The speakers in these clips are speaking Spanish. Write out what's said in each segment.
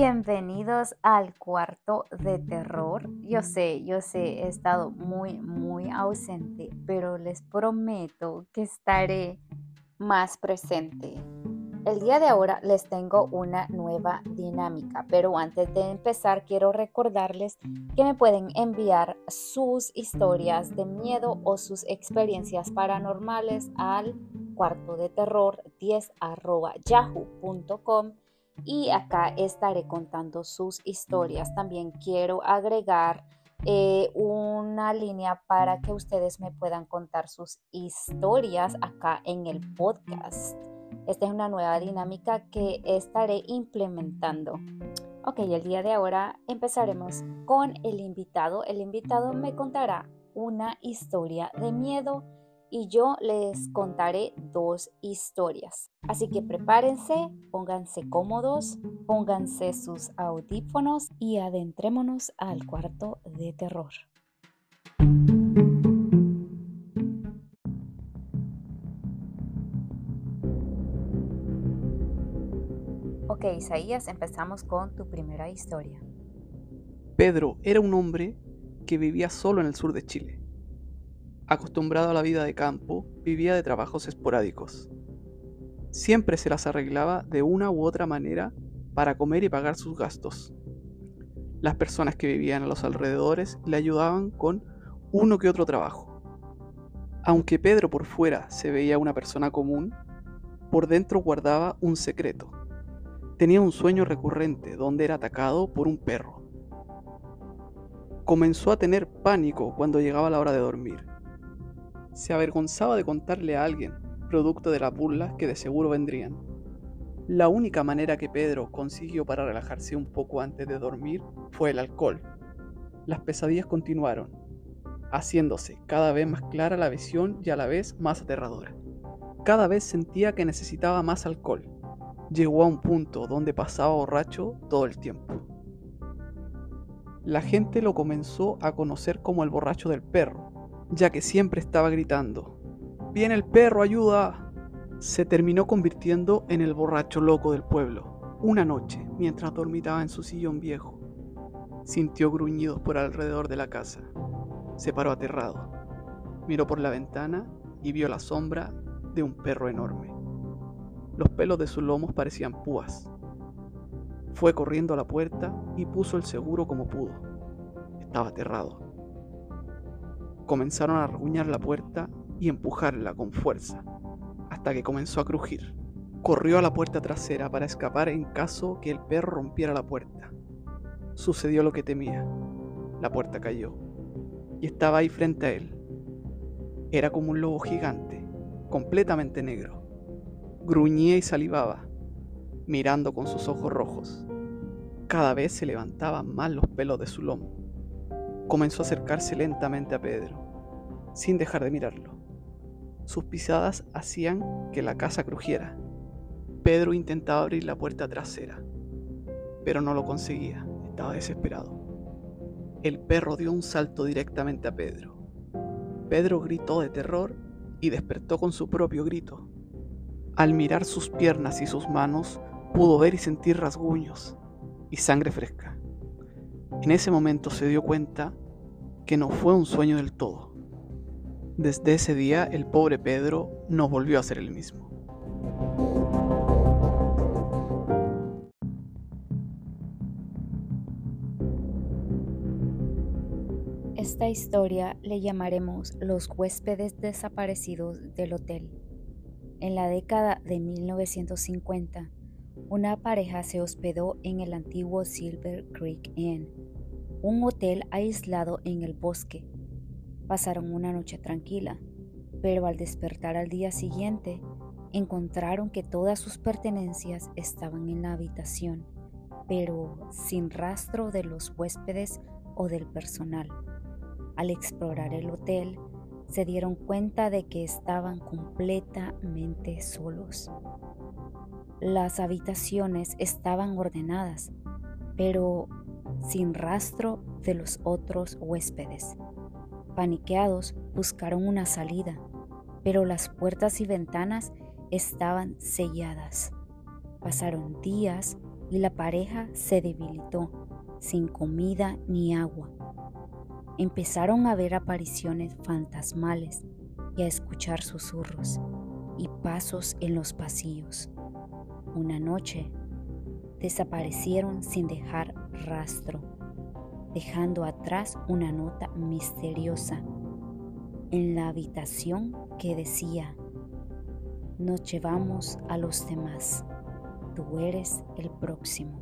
Bienvenidos al cuarto de terror. Yo sé, yo sé, he estado muy, muy ausente, pero les prometo que estaré más presente. El día de ahora les tengo una nueva dinámica, pero antes de empezar quiero recordarles que me pueden enviar sus historias de miedo o sus experiencias paranormales al cuarto de terror 10 yahoo.com y acá estaré contando sus historias. También quiero agregar eh, una línea para que ustedes me puedan contar sus historias acá en el podcast. Esta es una nueva dinámica que estaré implementando. Ok, el día de ahora empezaremos con el invitado. El invitado me contará una historia de miedo y yo les contaré dos historias. Así que prepárense, pónganse cómodos, pónganse sus audífonos y adentrémonos al cuarto de terror. Ok, Isaías, empezamos con tu primera historia. Pedro era un hombre que vivía solo en el sur de Chile acostumbrado a la vida de campo, vivía de trabajos esporádicos. Siempre se las arreglaba de una u otra manera para comer y pagar sus gastos. Las personas que vivían a los alrededores le ayudaban con uno que otro trabajo. Aunque Pedro por fuera se veía una persona común, por dentro guardaba un secreto. Tenía un sueño recurrente donde era atacado por un perro. Comenzó a tener pánico cuando llegaba la hora de dormir se avergonzaba de contarle a alguien, producto de las burlas que de seguro vendrían. La única manera que Pedro consiguió para relajarse un poco antes de dormir fue el alcohol. Las pesadillas continuaron, haciéndose cada vez más clara la visión y a la vez más aterradora. Cada vez sentía que necesitaba más alcohol. Llegó a un punto donde pasaba borracho todo el tiempo. La gente lo comenzó a conocer como el borracho del perro, ya que siempre estaba gritando, ¡Viene el perro, ayuda! Se terminó convirtiendo en el borracho loco del pueblo. Una noche, mientras dormitaba en su sillón viejo, sintió gruñidos por alrededor de la casa. Se paró aterrado. Miró por la ventana y vio la sombra de un perro enorme. Los pelos de sus lomos parecían púas. Fue corriendo a la puerta y puso el seguro como pudo. Estaba aterrado comenzaron a rasguñar la puerta y empujarla con fuerza, hasta que comenzó a crujir. Corrió a la puerta trasera para escapar en caso que el perro rompiera la puerta. Sucedió lo que temía. La puerta cayó y estaba ahí frente a él. Era como un lobo gigante, completamente negro. Gruñía y salivaba, mirando con sus ojos rojos. Cada vez se levantaban más los pelos de su lomo comenzó a acercarse lentamente a Pedro, sin dejar de mirarlo. Sus pisadas hacían que la casa crujiera. Pedro intentaba abrir la puerta trasera, pero no lo conseguía, estaba desesperado. El perro dio un salto directamente a Pedro. Pedro gritó de terror y despertó con su propio grito. Al mirar sus piernas y sus manos, pudo ver y sentir rasguños y sangre fresca. En ese momento se dio cuenta que no fue un sueño del todo. Desde ese día el pobre Pedro no volvió a ser el mismo. Esta historia le llamaremos Los huéspedes desaparecidos del hotel. En la década de 1950, una pareja se hospedó en el antiguo Silver Creek Inn, un hotel aislado en el bosque. Pasaron una noche tranquila, pero al despertar al día siguiente, encontraron que todas sus pertenencias estaban en la habitación, pero sin rastro de los huéspedes o del personal. Al explorar el hotel, se dieron cuenta de que estaban completamente solos. Las habitaciones estaban ordenadas, pero sin rastro de los otros huéspedes. Paniqueados, buscaron una salida, pero las puertas y ventanas estaban selladas. Pasaron días y la pareja se debilitó, sin comida ni agua. Empezaron a ver apariciones fantasmales y a escuchar susurros y pasos en los pasillos. Una noche desaparecieron sin dejar rastro, dejando atrás una nota misteriosa en la habitación que decía, nos llevamos a los demás, tú eres el próximo.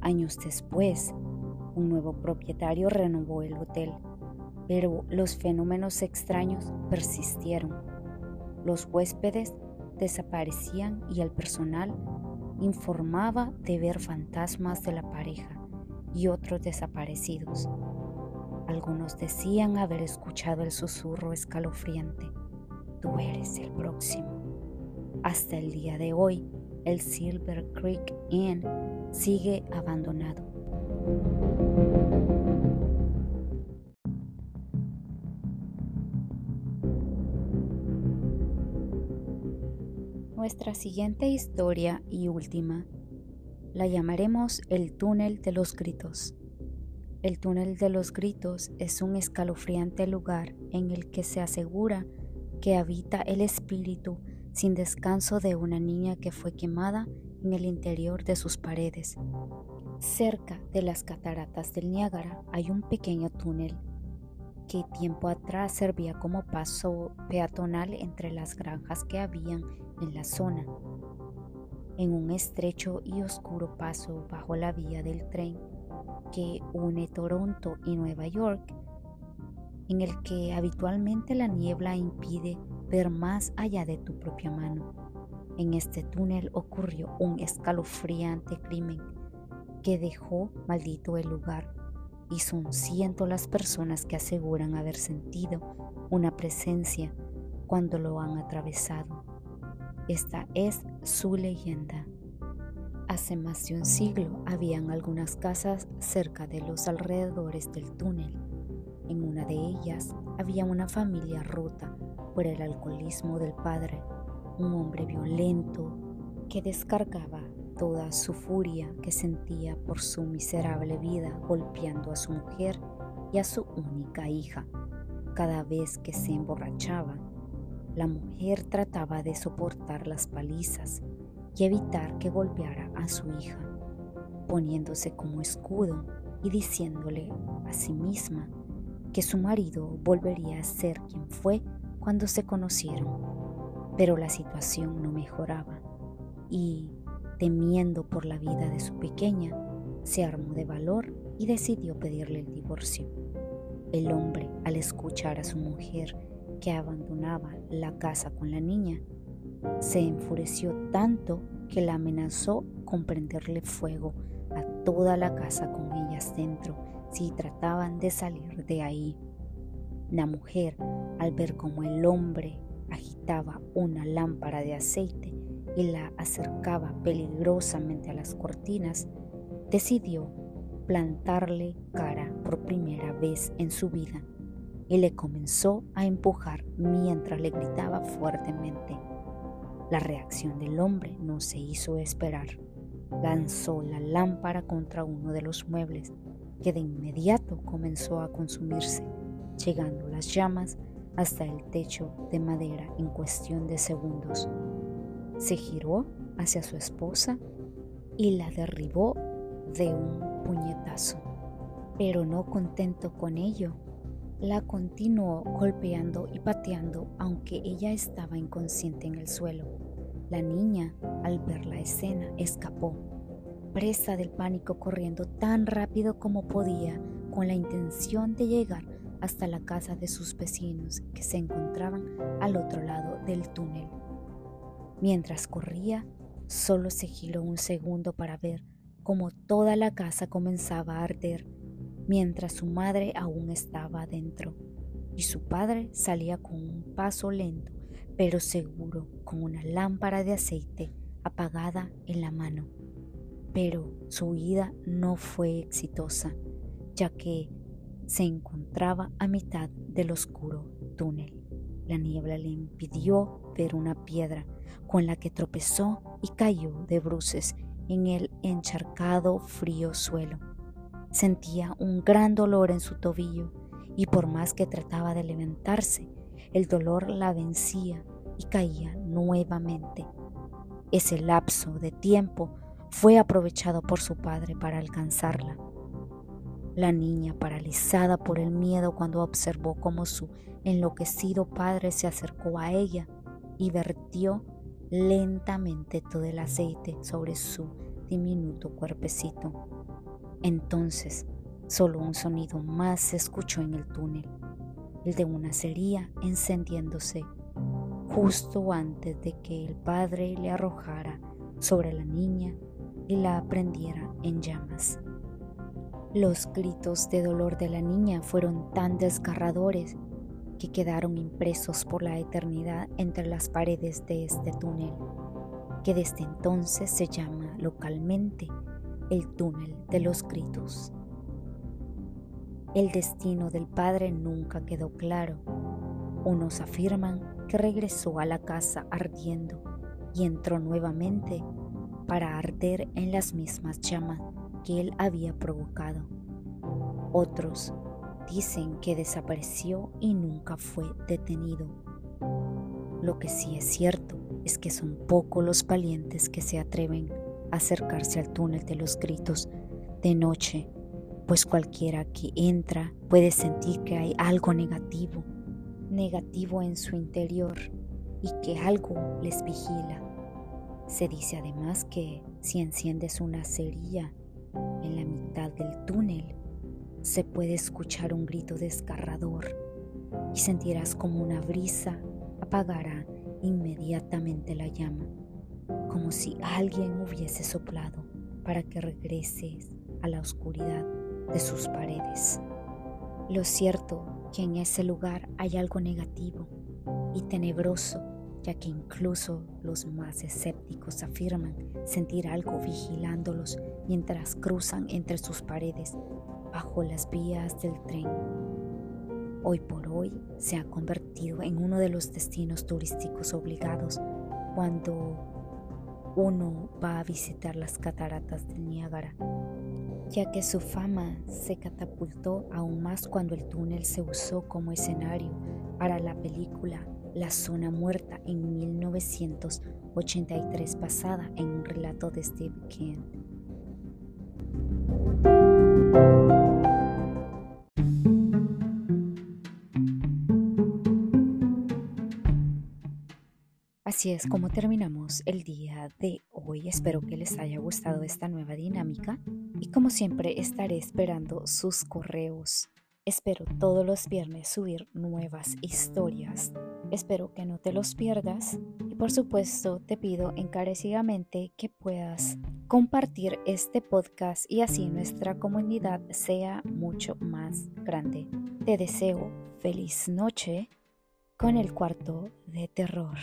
Años después, un nuevo propietario renovó el hotel, pero los fenómenos extraños persistieron. Los huéspedes desaparecían y el personal informaba de ver fantasmas de la pareja y otros desaparecidos. Algunos decían haber escuchado el susurro escalofriante, tú eres el próximo. Hasta el día de hoy, el Silver Creek Inn sigue abandonado. Nuestra siguiente historia y última la llamaremos el túnel de los gritos. El túnel de los gritos es un escalofriante lugar en el que se asegura que habita el espíritu sin descanso de una niña que fue quemada en el interior de sus paredes. Cerca de las cataratas del Niágara hay un pequeño túnel que tiempo atrás servía como paso peatonal entre las granjas que habían en la zona. En un estrecho y oscuro paso bajo la vía del tren que une Toronto y Nueva York, en el que habitualmente la niebla impide ver más allá de tu propia mano. En este túnel ocurrió un escalofriante crimen que dejó maldito el lugar y son cientos las personas que aseguran haber sentido una presencia cuando lo han atravesado. Esta es su leyenda. Hace más de un siglo habían algunas casas cerca de los alrededores del túnel. En una de ellas había una familia rota por el alcoholismo del padre, un hombre violento que descargaba toda su furia que sentía por su miserable vida golpeando a su mujer y a su única hija. Cada vez que se emborrachaba, la mujer trataba de soportar las palizas y evitar que golpeara a su hija, poniéndose como escudo y diciéndole a sí misma que su marido volvería a ser quien fue cuando se conocieron. Pero la situación no mejoraba y temiendo por la vida de su pequeña, se armó de valor y decidió pedirle el divorcio. El hombre, al escuchar a su mujer que abandonaba la casa con la niña, se enfureció tanto que la amenazó con prenderle fuego a toda la casa con ellas dentro si trataban de salir de ahí. La mujer, al ver cómo el hombre agitaba una lámpara de aceite, y la acercaba peligrosamente a las cortinas, decidió plantarle cara por primera vez en su vida y le comenzó a empujar mientras le gritaba fuertemente. La reacción del hombre no se hizo esperar. Lanzó la lámpara contra uno de los muebles, que de inmediato comenzó a consumirse, llegando las llamas hasta el techo de madera en cuestión de segundos se giró hacia su esposa y la derribó de un puñetazo. Pero no contento con ello, la continuó golpeando y pateando aunque ella estaba inconsciente en el suelo. La niña, al ver la escena, escapó, presa del pánico corriendo tan rápido como podía con la intención de llegar hasta la casa de sus vecinos que se encontraban al otro lado del túnel. Mientras corría, solo se giró un segundo para ver cómo toda la casa comenzaba a arder, mientras su madre aún estaba adentro, y su padre salía con un paso lento, pero seguro, con una lámpara de aceite apagada en la mano. Pero su huida no fue exitosa, ya que se encontraba a mitad del oscuro túnel. La niebla le impidió una piedra con la que tropezó y cayó de bruces en el encharcado frío suelo. Sentía un gran dolor en su tobillo y por más que trataba de levantarse, el dolor la vencía y caía nuevamente. Ese lapso de tiempo fue aprovechado por su padre para alcanzarla. La niña, paralizada por el miedo cuando observó cómo su enloquecido padre se acercó a ella y vertió lentamente todo el aceite sobre su diminuto cuerpecito. Entonces, solo un sonido más se escuchó en el túnel, el de una cería encendiéndose justo antes de que el padre le arrojara sobre la niña y la prendiera en llamas. Los gritos de dolor de la niña fueron tan desgarradores que quedaron impresos por la eternidad entre las paredes de este túnel, que desde entonces se llama localmente el túnel de los gritos. El destino del padre nunca quedó claro. Unos afirman que regresó a la casa ardiendo y entró nuevamente para arder en las mismas llamas que él había provocado. Otros dicen que desapareció y nunca fue detenido. Lo que sí es cierto es que son pocos los valientes que se atreven a acercarse al túnel de los gritos de noche, pues cualquiera que entra puede sentir que hay algo negativo, negativo en su interior y que algo les vigila. Se dice además que si enciendes una cerilla en la mitad se puede escuchar un grito desgarrador y sentirás como una brisa apagará inmediatamente la llama, como si alguien hubiese soplado para que regreses a la oscuridad de sus paredes. Lo cierto que en ese lugar hay algo negativo y tenebroso, ya que incluso los más escépticos afirman sentir algo vigilándolos mientras cruzan entre sus paredes bajo las vías del tren. Hoy por hoy se ha convertido en uno de los destinos turísticos obligados cuando uno va a visitar las cataratas del Niágara, ya que su fama se catapultó aún más cuando el túnel se usó como escenario para la película La Zona Muerta en 1983 basada en un relato de Steve King. Así es como terminamos el día de hoy. Espero que les haya gustado esta nueva dinámica y como siempre estaré esperando sus correos. Espero todos los viernes subir nuevas historias. Espero que no te los pierdas y por supuesto te pido encarecidamente que puedas compartir este podcast y así nuestra comunidad sea mucho más grande. Te deseo feliz noche con el cuarto de terror.